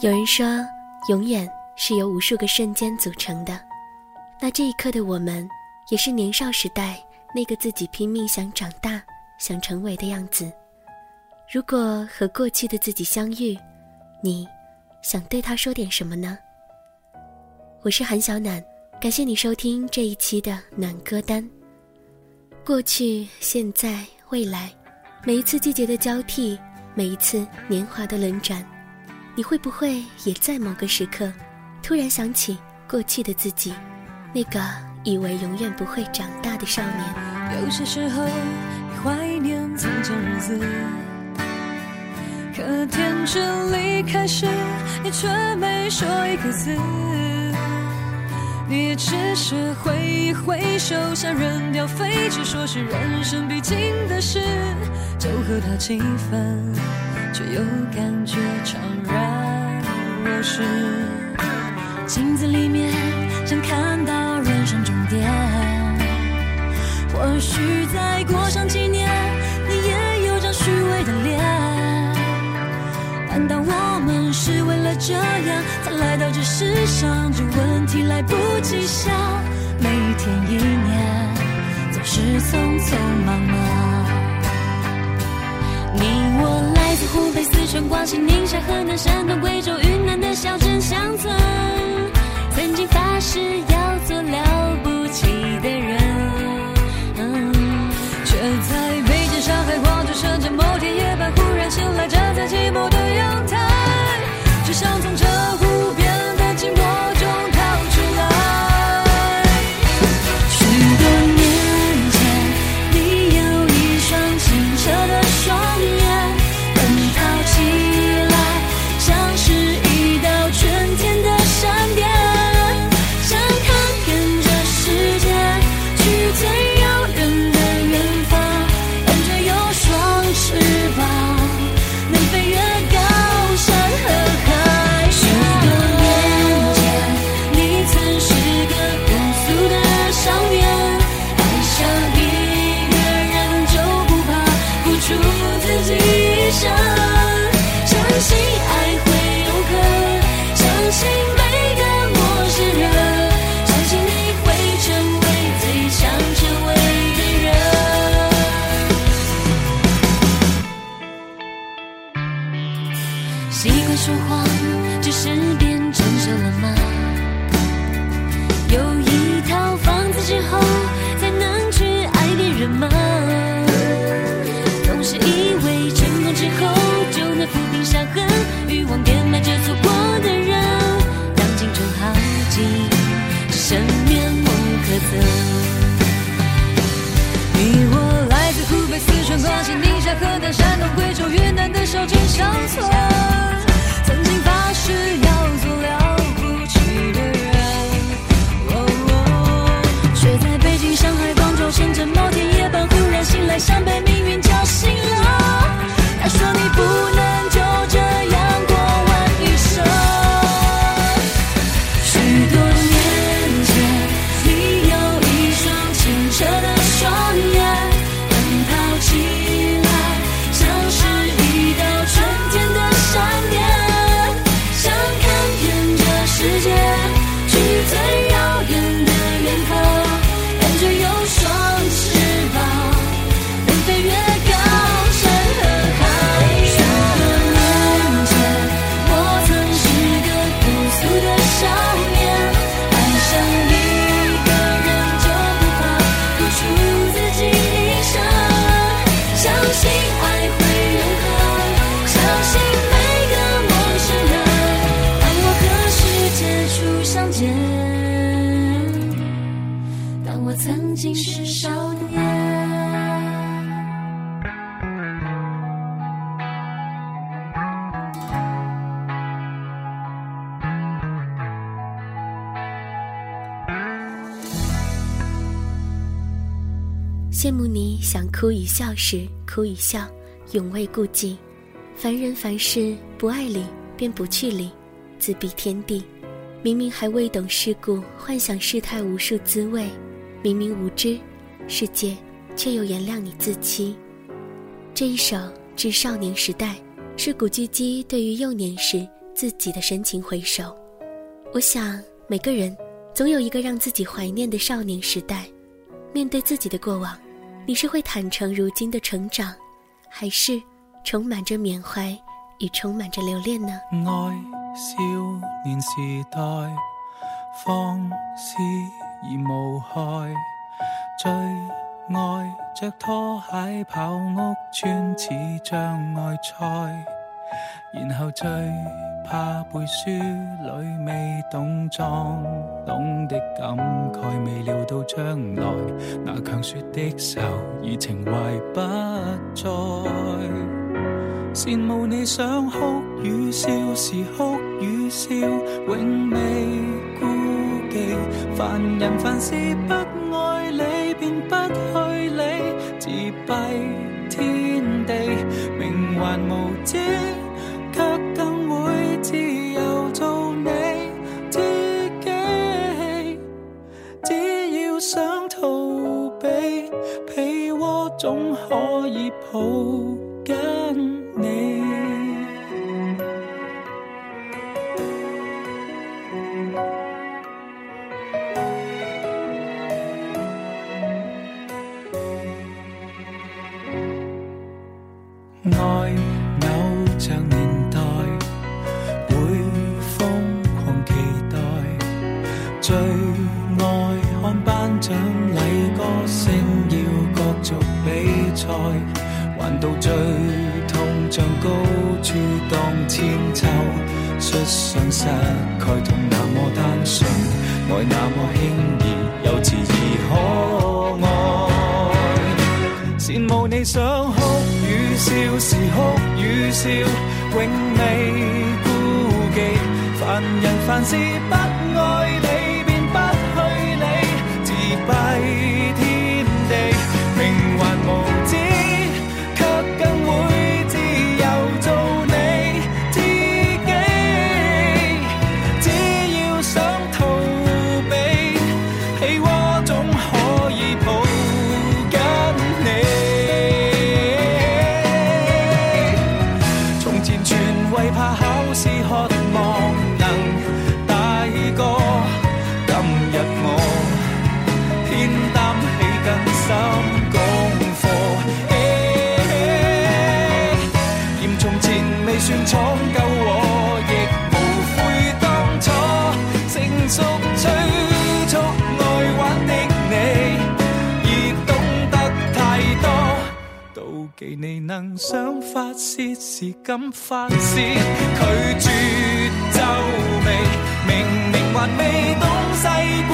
有人说，永远是由无数个瞬间组成的。那这一刻的我们，也是年少时代那个自己拼命想长大、想成为的样子。如果和过去的自己相遇，你想对他说点什么呢？我是韩小暖，感谢你收听这一期的暖歌单。过去、现在、未来，每一次季节的交替，每一次年华的轮转。你会不会也在某个时刻，突然想起过去的自己，那个以为永远不会长大的少年？有些时候，你怀念从前日子，可天真离开时，你却没说一个字。你只是挥一挥手，想扔掉废纸，说是人生必经的事，就和他气分。却又感觉怅然若失。镜子里面想看到人生终点，或许再过上几年，你也有张虚伪的脸。难道我们是为了这样才来到这世上？这问题来不及想，每一天一年总是匆匆忙忙。你穿过、西、宁夏、河南、山东、贵州、云南的小镇乡村，曾经发誓要做了不起的人，却在北京、上海、广州、深圳，某天夜半忽然醒来，站在寂寞交错曾经是少年羡慕你想哭与笑时哭与笑，永未顾忌。凡人凡事不爱理便不去理，自闭天地。明明还未懂世故，幻想世态无数滋味。明明无知，世界却又原谅你自欺。这一首《致少年时代》，是古巨基对于幼年时自己的深情回首。我想，每个人总有一个让自己怀念的少年时代。面对自己的过往，你是会坦诚如今的成长，还是充满着缅怀与充满着留恋呢？爱少年时代，放肆而无害，最爱着拖鞋跑屋村似障碍赛，然后最。怕背书里未懂装懂的感慨，未料到将来那强说的愁已情怀不再。羡慕你想哭与笑时哭与笑，永未顾凡人凡事不愛理，便不去理。自閉天地，冥幻無知，卻更會自由。做你。自己，只要想逃避被禍，總可以抱。礼歌声要各族。比赛，还到最痛像高处荡千秋，摔伤失盖痛那么单纯，爱那么轻易幼稚而可爱。羡慕你想哭与笑时哭与笑，永未顾忌。凡人凡事不爱理泄时敢发泄，拒绝皱眉，明明还未懂世故，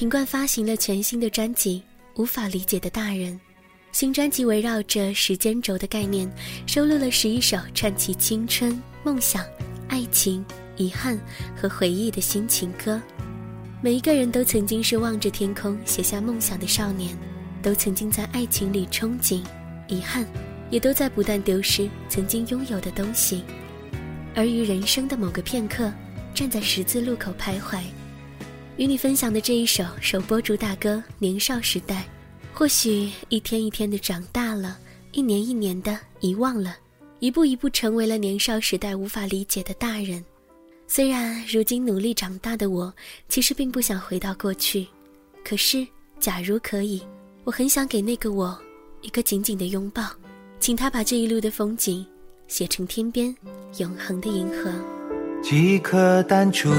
品冠发行了全新的专辑《无法理解的大人》。新专辑围绕着时间轴的概念，收录了十一首串起青春、梦想、爱情、遗憾和回忆的新情歌。每一个人都曾经是望着天空写下梦想的少年，都曾经在爱情里憧憬、遗憾，也都在不断丢失曾经拥有的东西。而于人生的某个片刻，站在十字路口徘徊。与你分享的这一首首播主打歌《年少时代》。或许一天一天的长大了，一年一年的遗忘了，一步一步成为了年少时代无法理解的大人。虽然如今努力长大的我，其实并不想回到过去，可是假如可以，我很想给那个我一个紧紧的拥抱，请他把这一路的风景写成天边永恒的银河。几颗弹珠。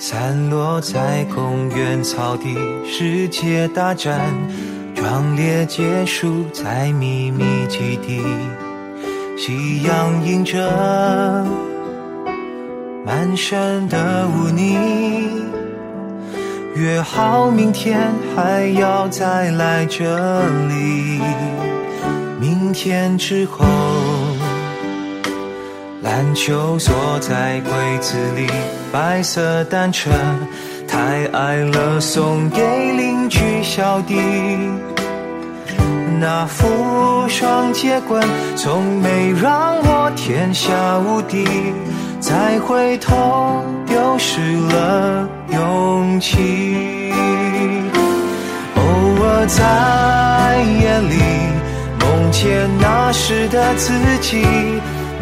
散落在公园草地，世界大战壮烈结束在秘密基地。夕阳映着满身的污泥，约好明天还要再来这里。明天之后，篮球锁在柜子里，白色单车太矮了，送给邻居小弟。那副双截棍从没让我天下无敌，再回头丢失了勇气。偶尔在夜里梦见那时的自己，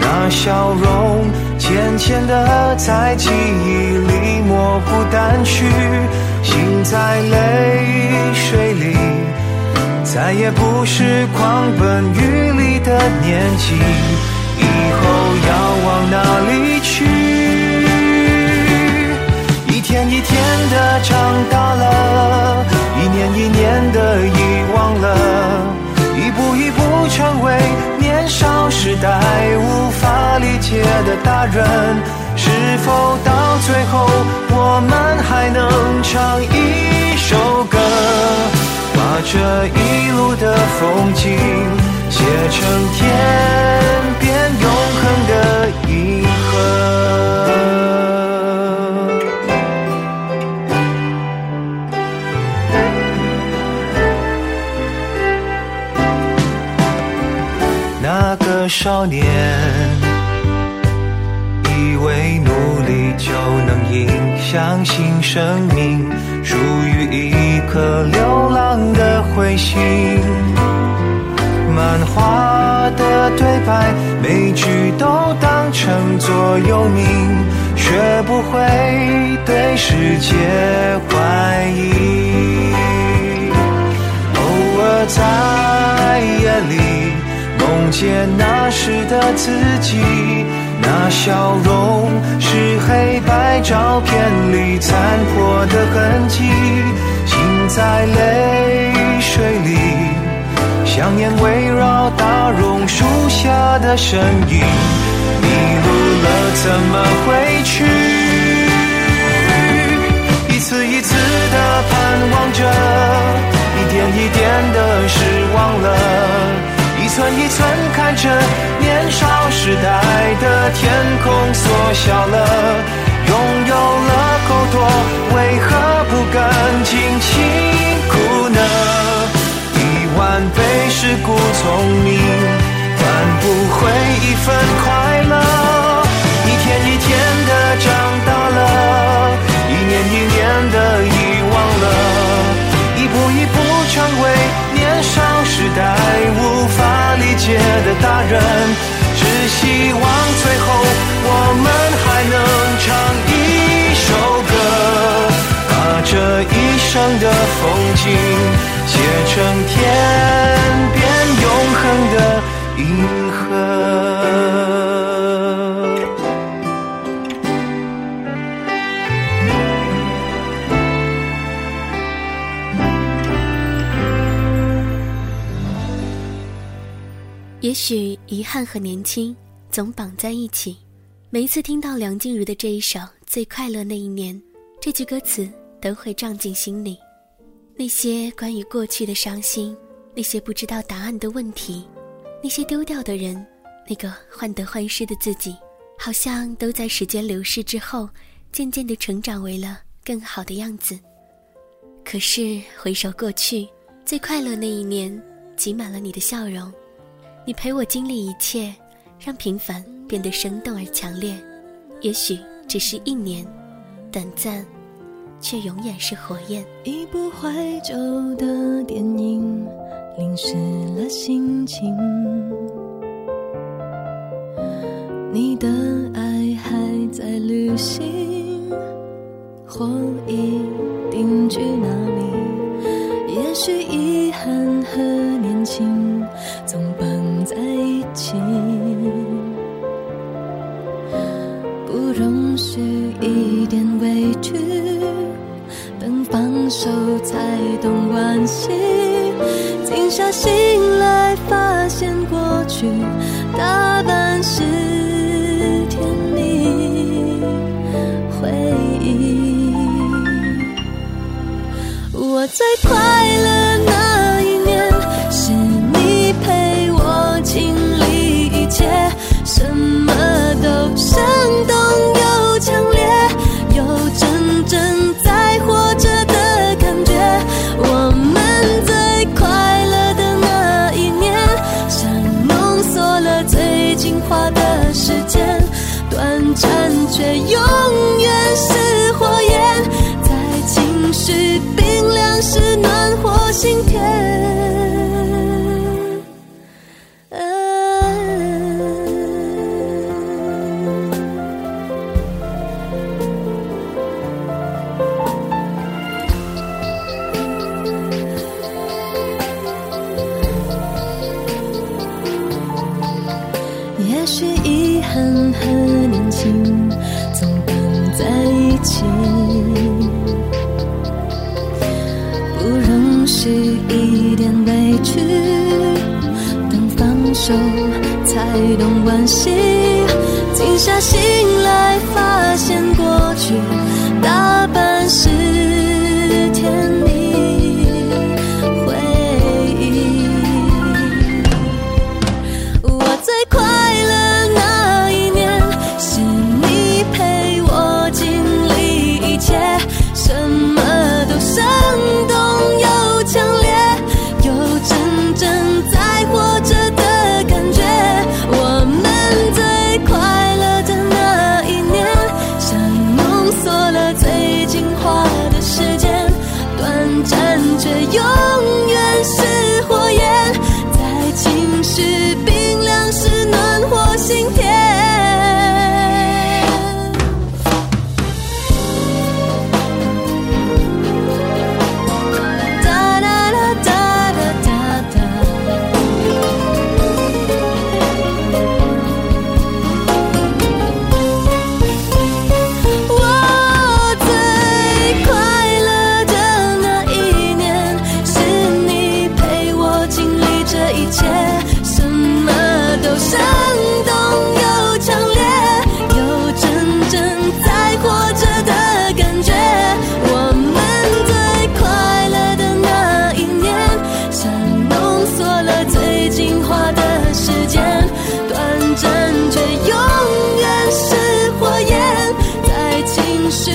那笑容渐渐的在记忆里模糊淡去，心在泪水里。再也不是狂奔雨里的年纪，以后要往哪里去？一天一天的长大了，一年一年代无法理解的大人。是否到最后，我们还能唱一首歌？把这一路的风景写成天边永恒的少年以为努力就能赢，相信生命属于一颗流浪的彗星。漫画的对白，每句都当成座右铭，学不会对世界怀疑。偶尔在夜里梦见那时的自己，那笑容是黑白照片里残破的痕迹，心在泪水里，想念围绕大榕树下的身影，迷路了怎么回去？寸一寸看着年少时代的天空缩小了，拥有了够多，为何不敢尽情哭呢？一万倍是故聪明，换不回一份快乐。一天一天的长大了，一年一年的遗忘了，一步一步成为年少时代无法理解的大人。只希望最后我们还能唱一首歌，把这一生的风景写成天边永恒的银许遗憾和年轻总绑在一起。每一次听到梁静茹的这一首《最快乐那一年》，这句歌词都会撞进心里。那些关于过去的伤心，那些不知道答案的问题，那些丢掉的人，那个患得患失的自己，好像都在时间流逝之后，渐渐地成长为了更好的样子。可是回首过去，最快乐那一年，挤满了你的笑容。你陪我经历一切，让平凡变得生动而强烈。也许只是一年，短暂，却永远是火焰。一部怀旧的电影，淋湿了心情。你的爱还在旅行，或已定居哪里？也许遗憾和年轻总情，不容许一点委屈，等放手才懂惋惜，静下心来发现过去大半是甜蜜回忆。我最快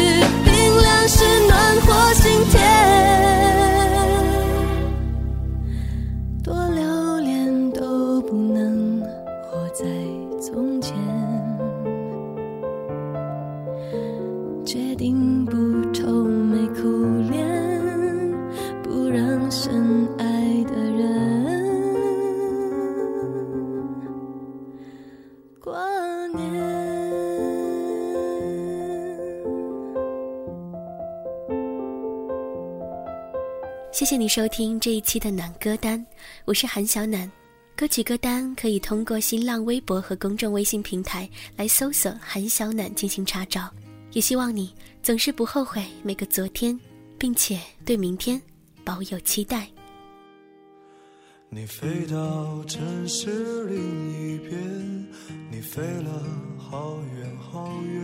情谢谢你收听这一期的暖歌单，我是韩小暖。歌曲歌单可以通过新浪微博和公众微信平台来搜索“韩小暖”进行查找。也希望你总是不后悔每个昨天，并且对明天保有期待。你飞到城市另一边，你飞了好远好远，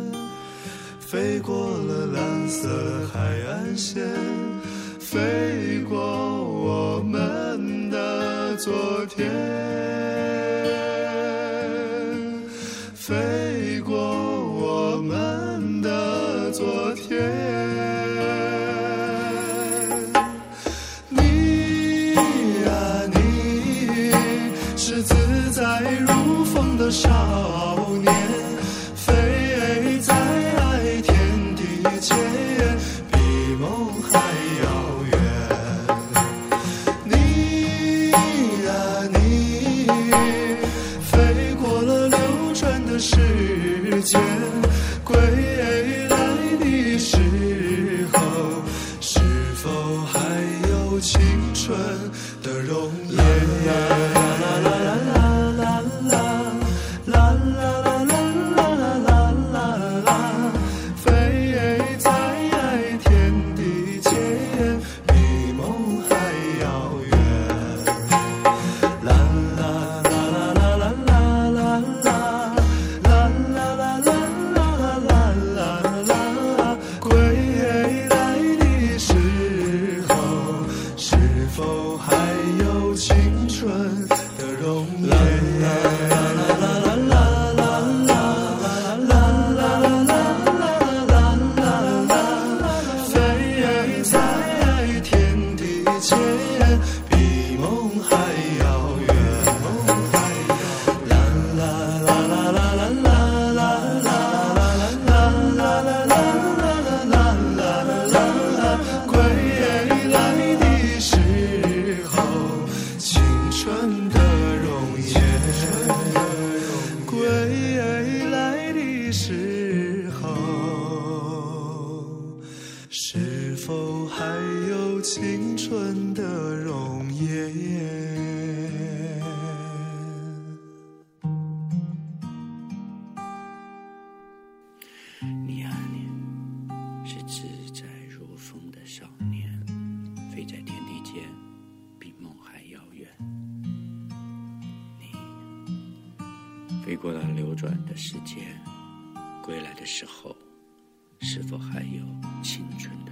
飞过了蓝色海岸线，飞过我们的昨天，你啊你，是自在如风的少年，飞在天地间，比梦还遥远。你飞过了流转的时间，归来的时候，是否还有青春的